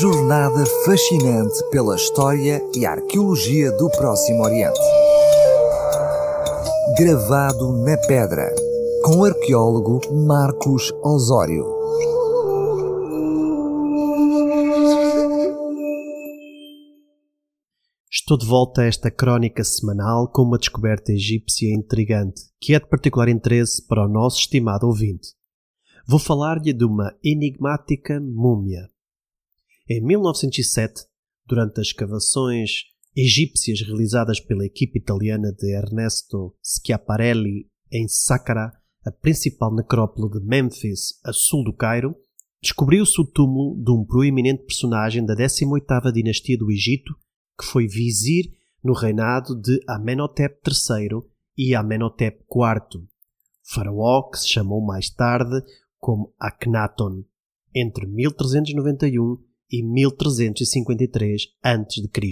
jornada fascinante pela história e arqueologia do Próximo Oriente. Gravado na pedra, com o arqueólogo Marcos Osório. Estou de volta a esta crónica semanal com uma descoberta egípcia intrigante, que é de particular interesse para o nosso estimado ouvinte. Vou falar-lhe de uma enigmática múmia. Em 1907, durante as escavações egípcias realizadas pela equipe italiana de Ernesto Schiaparelli em Saqqara, a principal necrópole de Memphis, a sul do Cairo, descobriu-se o túmulo de um proeminente personagem da 18ª dinastia do Egito, que foi vizir no reinado de Amenhotep III e Amenhotep IV, faraó que se chamou mais tarde como Akhenaton, entre 1391 e 1353 a.C.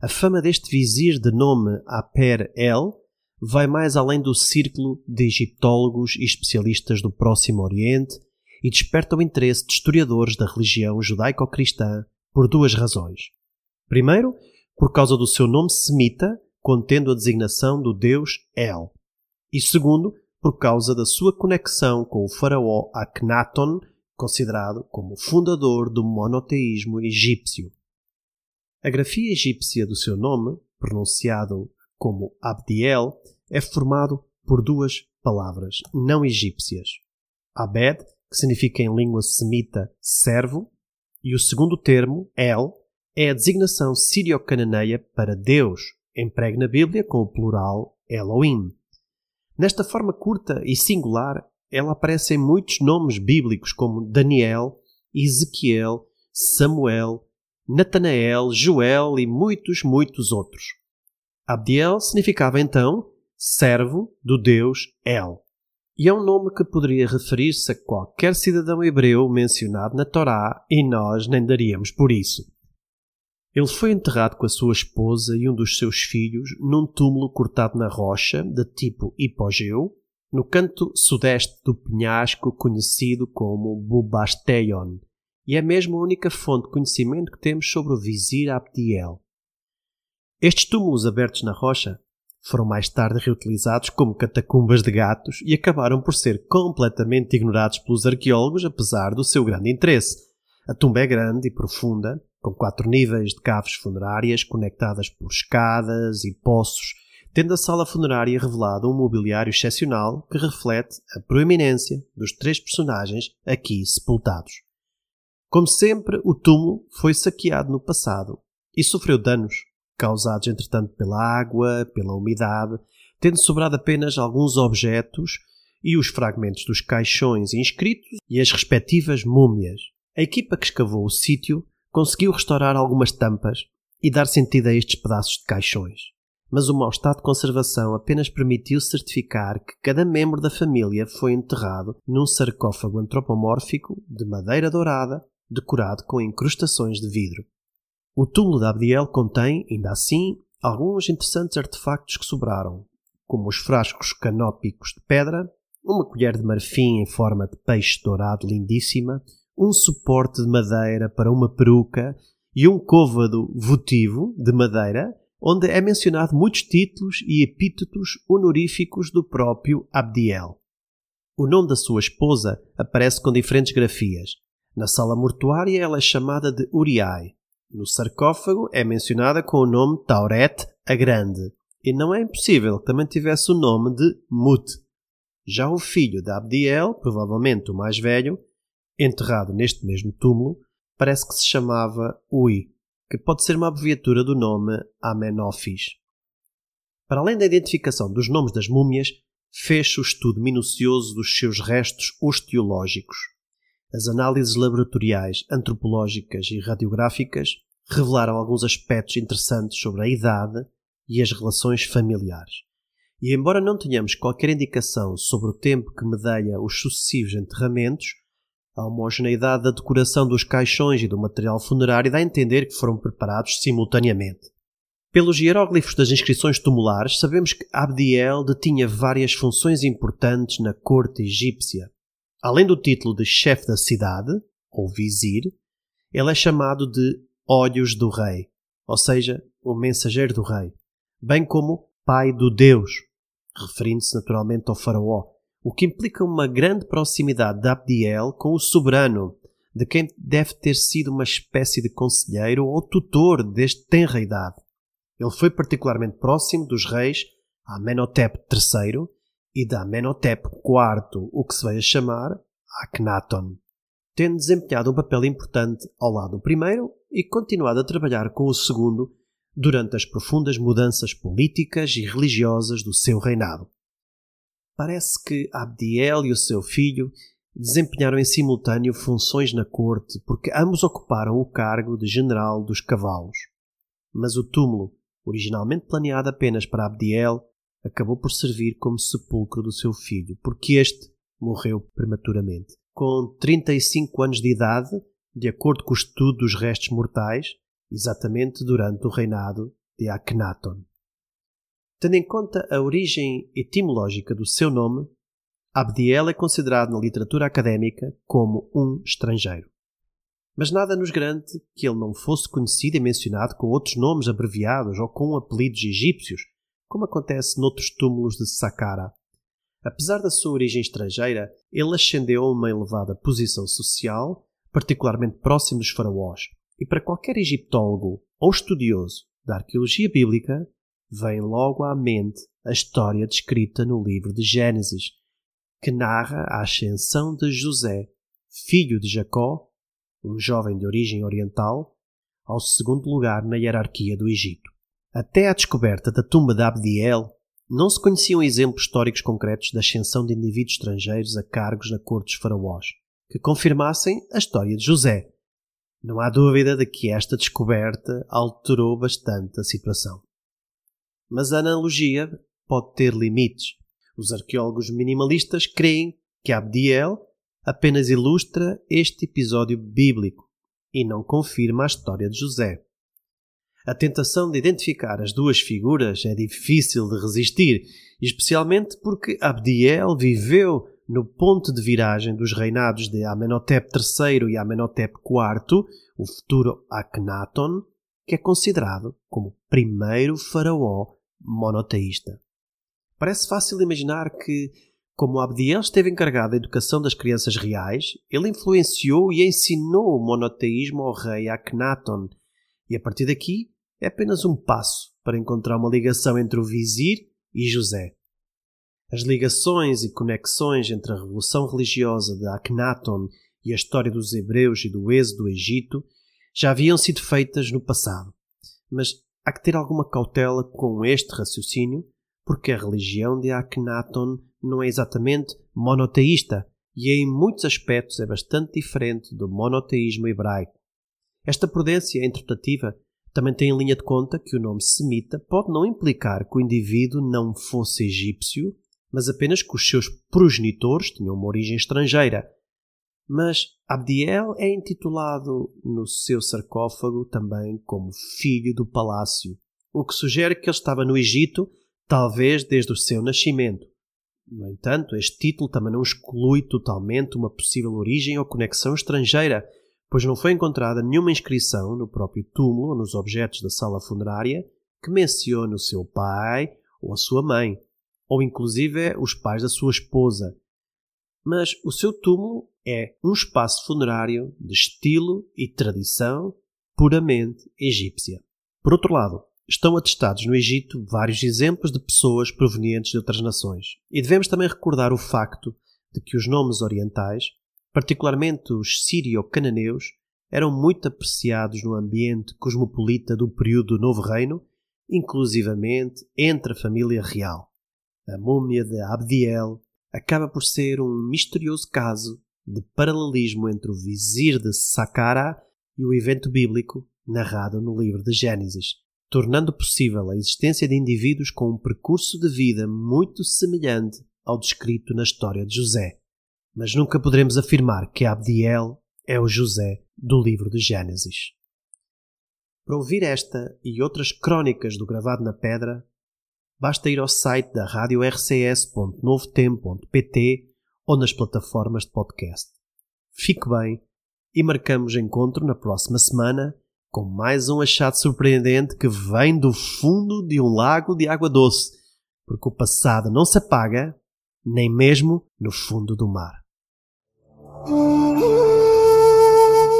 A fama deste vizir de nome Aper-El vai mais além do círculo de egiptólogos e especialistas do Próximo Oriente e desperta o interesse de historiadores da religião judaico-cristã por duas razões. Primeiro, por causa do seu nome semita, contendo a designação do deus El. E segundo, por causa da sua conexão com o faraó Akhenaton, considerado como fundador do monoteísmo egípcio. A grafia egípcia do seu nome, pronunciado como Abdiel, é formado por duas palavras não egípcias. Abed, que significa em língua semita servo, e o segundo termo, El, é a designação sírio-cananeia para Deus, empregue na Bíblia com o plural Elohim. Nesta forma curta e singular, ela aparece em muitos nomes bíblicos como Daniel, Ezequiel, Samuel, Natanael, Joel e muitos, muitos outros. Abdiel significava então servo do Deus El. E é um nome que poderia referir-se a qualquer cidadão hebreu mencionado na Torá e nós nem daríamos por isso. Ele foi enterrado com a sua esposa e um dos seus filhos num túmulo cortado na rocha, de tipo hipogeu, no canto sudeste do penhasco conhecido como Bubasteion, e é mesmo a única fonte de conhecimento que temos sobre o vizir Abdiel. Estes túmulos abertos na rocha foram mais tarde reutilizados como catacumbas de gatos e acabaram por ser completamente ignorados pelos arqueólogos, apesar do seu grande interesse. A tumba é grande e profunda, com quatro níveis de caves funerárias conectadas por escadas e poços, tendo a sala funerária revelado um mobiliário excepcional que reflete a proeminência dos três personagens aqui sepultados. Como sempre, o túmulo foi saqueado no passado e sofreu danos, causados entretanto pela água, pela umidade, tendo sobrado apenas alguns objetos e os fragmentos dos caixões inscritos e as respectivas múmias. A equipa que escavou o sítio conseguiu restaurar algumas tampas e dar sentido a estes pedaços de caixões. Mas o mau estado de conservação apenas permitiu certificar que cada membro da família foi enterrado num sarcófago antropomórfico de madeira dourada, decorado com incrustações de vidro. O túmulo de Abdiel contém, ainda assim, alguns interessantes artefactos que sobraram, como os frascos canópicos de pedra, uma colher de marfim em forma de peixe dourado lindíssima, um suporte de madeira para uma peruca e um côvado votivo de madeira, onde é mencionado muitos títulos e epítetos honoríficos do próprio Abdiel. O nome da sua esposa aparece com diferentes grafias. Na sala mortuária ela é chamada de Uriai. No sarcófago é mencionada com o nome Tauret a Grande. E não é impossível que também tivesse o nome de Mut. Já o filho de Abdiel, provavelmente o mais velho, enterrado neste mesmo túmulo, parece que se chamava Ui, que pode ser uma abreviatura do nome Amenófis. Para além da identificação dos nomes das múmias, fez-se o estudo minucioso dos seus restos osteológicos. As análises laboratoriais, antropológicas e radiográficas revelaram alguns aspectos interessantes sobre a idade e as relações familiares. E embora não tenhamos qualquer indicação sobre o tempo que medeia os sucessivos enterramentos, a homogeneidade da decoração dos caixões e do material funerário dá a entender que foram preparados simultaneamente. Pelos hieróglifos das inscrições tumulares, sabemos que Abdiel detinha várias funções importantes na corte egípcia. Além do título de chefe da cidade, ou vizir, Ele é chamado de Olhos do Rei, ou seja, o mensageiro do rei, bem como pai do Deus, referindo-se naturalmente ao Faraó, o que implica uma grande proximidade de Abdiel com o soberano, de quem deve ter sido uma espécie de conselheiro ou tutor desde tenra idade. Ele foi particularmente próximo dos reis Amenhotep III e de Amenhotep IV, o que se veio a chamar Akhenaton, tendo desempenhado um papel importante ao lado do primeiro e continuado a trabalhar com o segundo durante as profundas mudanças políticas e religiosas do seu reinado. Parece que Abdiel e o seu filho desempenharam em simultâneo funções na corte, porque ambos ocuparam o cargo de general dos cavalos. Mas o túmulo, originalmente planeado apenas para Abdiel, acabou por servir como sepulcro do seu filho, porque este morreu prematuramente. Com 35 anos de idade, de acordo com o estudo dos restos mortais, exatamente durante o reinado de Akhenaton. Tendo em conta a origem etimológica do seu nome, Abdiel é considerado na literatura académica como um estrangeiro. Mas nada nos garante que ele não fosse conhecido e mencionado com outros nomes abreviados ou com apelidos egípcios, como acontece noutros túmulos de Saqqara. Apesar da sua origem estrangeira, ele ascendeu a uma elevada posição social, particularmente próximo dos faraós, e para qualquer egiptólogo ou estudioso da arqueologia bíblica, vem logo à mente a história descrita no livro de Gênesis, que narra a ascensão de José, filho de Jacó, um jovem de origem oriental, ao segundo lugar na hierarquia do Egito. Até à descoberta da tumba de Abdiel, não se conheciam exemplos históricos concretos da ascensão de indivíduos estrangeiros a cargos na corte dos faraós, que confirmassem a história de José, não há dúvida de que esta descoberta alterou bastante a situação. Mas a analogia pode ter limites. Os arqueólogos minimalistas creem que Abdiel apenas ilustra este episódio bíblico e não confirma a história de José. A tentação de identificar as duas figuras é difícil de resistir, especialmente porque Abdiel viveu no ponto de viragem dos reinados de Amenhotep III e Amenhotep IV, o futuro Akhenaton, que é considerado como o primeiro faraó monoteísta. Parece fácil imaginar que, como Abdiel esteve encarregado da educação das crianças reais, ele influenciou e ensinou o monoteísmo ao rei Akhenaton, e a partir daqui é apenas um passo para encontrar uma ligação entre o vizir e José. As ligações e conexões entre a revolução religiosa de Akhenaton e a história dos hebreus e do êxodo do Egito já haviam sido feitas no passado. Mas há que ter alguma cautela com este raciocínio, porque a religião de Akhenaton não é exatamente monoteísta e em muitos aspectos é bastante diferente do monoteísmo hebraico. Esta prudência interpretativa também tem em linha de conta que o nome semita pode não implicar que o indivíduo não fosse egípcio mas apenas que os seus progenitores tinham uma origem estrangeira. Mas Abdiel é intitulado no seu sarcófago também como filho do palácio, o que sugere que ele estava no Egito, talvez desde o seu nascimento. No entanto, este título também não exclui totalmente uma possível origem ou conexão estrangeira, pois não foi encontrada nenhuma inscrição no próprio túmulo ou nos objetos da sala funerária que mencione o seu pai ou a sua mãe ou inclusive os pais da sua esposa. Mas o seu túmulo é um espaço funerário de estilo e tradição puramente egípcia. Por outro lado, estão atestados no Egito vários exemplos de pessoas provenientes de outras nações. E devemos também recordar o facto de que os nomes orientais, particularmente os sírio-cananeus, eram muito apreciados no ambiente cosmopolita do período do Novo Reino, inclusivamente entre a família real a múmia de Abdiel, acaba por ser um misterioso caso de paralelismo entre o vizir de Saqqara e o evento bíblico narrado no livro de Gênesis, tornando possível a existência de indivíduos com um percurso de vida muito semelhante ao descrito na história de José. Mas nunca poderemos afirmar que Abdiel é o José do livro de Gênesis. Para ouvir esta e outras crônicas do Gravado na Pedra, basta ir ao site da rádio rcs.novotempo.pt ou nas plataformas de podcast. Fique bem e marcamos encontro na próxima semana com mais um achado surpreendente que vem do fundo de um lago de água doce, porque o passado não se apaga, nem mesmo no fundo do mar.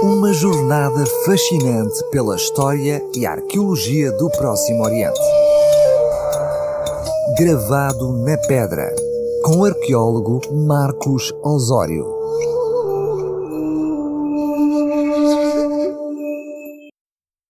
Uma jornada fascinante pela história e arqueologia do Próximo Oriente. Gravado na pedra, com o arqueólogo Marcos Osório.